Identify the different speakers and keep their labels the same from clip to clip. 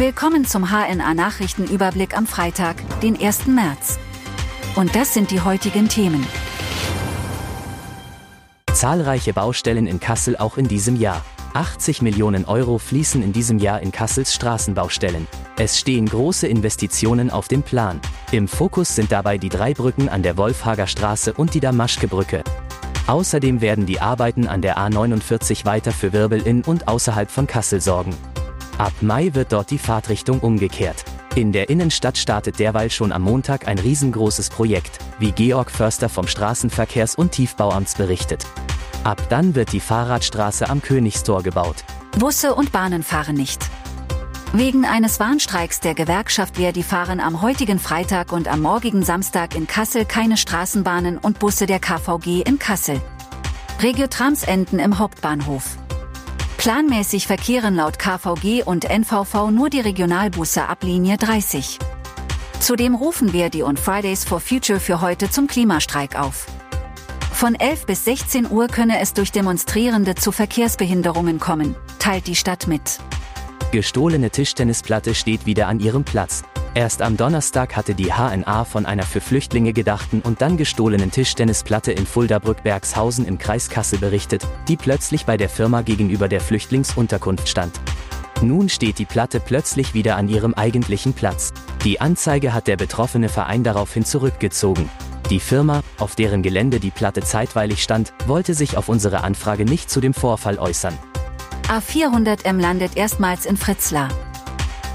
Speaker 1: Willkommen zum HNA Nachrichtenüberblick am Freitag, den 1. März. Und das sind die heutigen Themen.
Speaker 2: Zahlreiche Baustellen in Kassel auch in diesem Jahr. 80 Millionen Euro fließen in diesem Jahr in Kassels Straßenbaustellen. Es stehen große Investitionen auf dem Plan. Im Fokus sind dabei die drei Brücken an der Wolfhager Straße und die Damaschke-Brücke. Außerdem werden die Arbeiten an der A49 weiter für Wirbel in und außerhalb von Kassel sorgen. Ab Mai wird dort die Fahrtrichtung umgekehrt. In der Innenstadt startet derweil schon am Montag ein riesengroßes Projekt, wie Georg Förster vom Straßenverkehrs- und Tiefbauamts berichtet. Ab dann wird die Fahrradstraße am Königstor gebaut.
Speaker 1: Busse und Bahnen fahren nicht. Wegen eines Warnstreiks der Gewerkschaft Verdi fahren am heutigen Freitag und am morgigen Samstag in Kassel keine Straßenbahnen und Busse der KVG in Kassel. Regiotrams enden im Hauptbahnhof. Planmäßig verkehren laut KVG und NVV nur die Regionalbusse ab Linie 30. Zudem rufen Verdi und Fridays for Future für heute zum Klimastreik auf. Von 11 bis 16 Uhr könne es durch Demonstrierende zu Verkehrsbehinderungen kommen, teilt die Stadt mit.
Speaker 2: Gestohlene Tischtennisplatte steht wieder an ihrem Platz. Erst am Donnerstag hatte die HNA von einer für Flüchtlinge gedachten und dann gestohlenen Tischtennisplatte in Fulda-Brückbergshausen im Kreis Kassel berichtet, die plötzlich bei der Firma gegenüber der Flüchtlingsunterkunft stand. Nun steht die Platte plötzlich wieder an ihrem eigentlichen Platz. Die Anzeige hat der betroffene Verein daraufhin zurückgezogen. Die Firma, auf deren Gelände die Platte zeitweilig stand, wollte sich auf unsere Anfrage nicht zu dem Vorfall äußern.
Speaker 1: A400M landet erstmals in Fritzlar.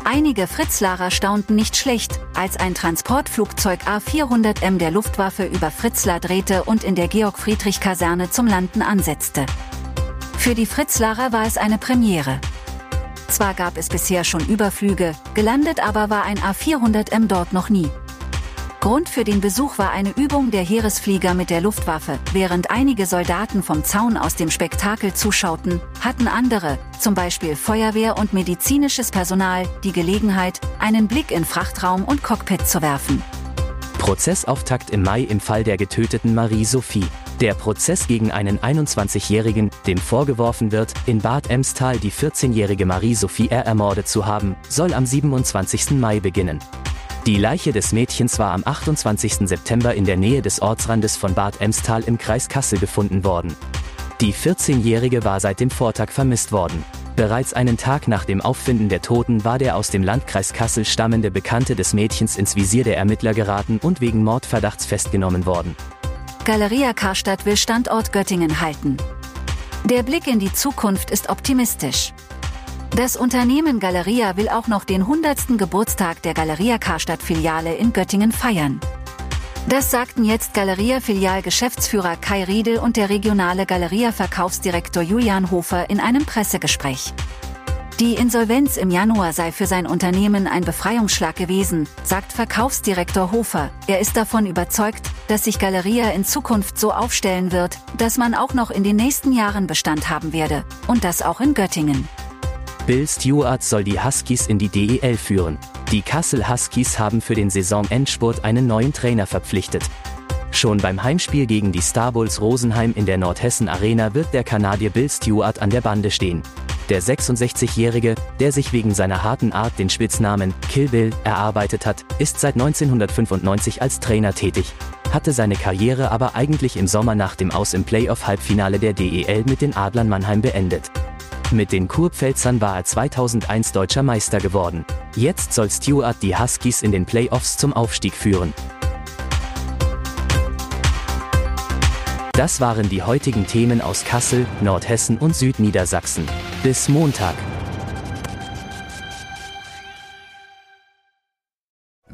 Speaker 1: Einige Fritzlarer staunten nicht schlecht, als ein Transportflugzeug A400M der Luftwaffe über Fritzlar drehte und in der Georg-Friedrich-Kaserne zum Landen ansetzte. Für die Fritzlarer war es eine Premiere. Zwar gab es bisher schon Überflüge, gelandet aber war ein A400M dort noch nie. Grund für den Besuch war eine Übung der Heeresflieger mit der Luftwaffe. Während einige Soldaten vom Zaun aus dem Spektakel zuschauten, hatten andere, zum Beispiel Feuerwehr und medizinisches Personal, die Gelegenheit, einen Blick in Frachtraum und Cockpit zu werfen.
Speaker 2: Prozessauftakt im Mai im Fall der getöteten Marie-Sophie. Der Prozess gegen einen 21-Jährigen, dem vorgeworfen wird, in Bad Emstal die 14-jährige Marie-Sophie R. ermordet zu haben, soll am 27. Mai beginnen. Die Leiche des Mädchens war am 28. September in der Nähe des Ortsrandes von Bad Emstal im Kreis Kassel gefunden worden. Die 14-Jährige war seit dem Vortag vermisst worden. Bereits einen Tag nach dem Auffinden der Toten war der aus dem Landkreis Kassel stammende Bekannte des Mädchens ins Visier der Ermittler geraten und wegen Mordverdachts festgenommen worden.
Speaker 1: Galeria Karstadt will Standort Göttingen halten. Der Blick in die Zukunft ist optimistisch. Das Unternehmen Galeria will auch noch den 100. Geburtstag der Galeria Karstadt Filiale in Göttingen feiern. Das sagten jetzt Galeria-Filial-Geschäftsführer Kai Riedel und der regionale Galeria-Verkaufsdirektor Julian Hofer in einem Pressegespräch. Die Insolvenz im Januar sei für sein Unternehmen ein Befreiungsschlag gewesen, sagt Verkaufsdirektor Hofer. Er ist davon überzeugt, dass sich Galeria in Zukunft so aufstellen wird, dass man auch noch in den nächsten Jahren Bestand haben werde. Und das auch in Göttingen.
Speaker 2: Bill Stewart soll die Huskies in die DEL führen. Die Kassel Huskies haben für den Saisonendspurt einen neuen Trainer verpflichtet. Schon beim Heimspiel gegen die Starbulls Rosenheim in der Nordhessen Arena wird der Kanadier Bill Stewart an der Bande stehen. Der 66-Jährige, der sich wegen seiner harten Art den Spitznamen Kill Bill erarbeitet hat, ist seit 1995 als Trainer tätig, hatte seine Karriere aber eigentlich im Sommer nach dem Aus im Playoff-Halbfinale der DEL mit den Adlern Mannheim beendet. Mit den Kurpfälzern war er 2001 deutscher Meister geworden. Jetzt soll Stewart die Huskies in den Playoffs zum Aufstieg führen. Das waren die heutigen Themen aus Kassel, Nordhessen und Südniedersachsen. Bis Montag.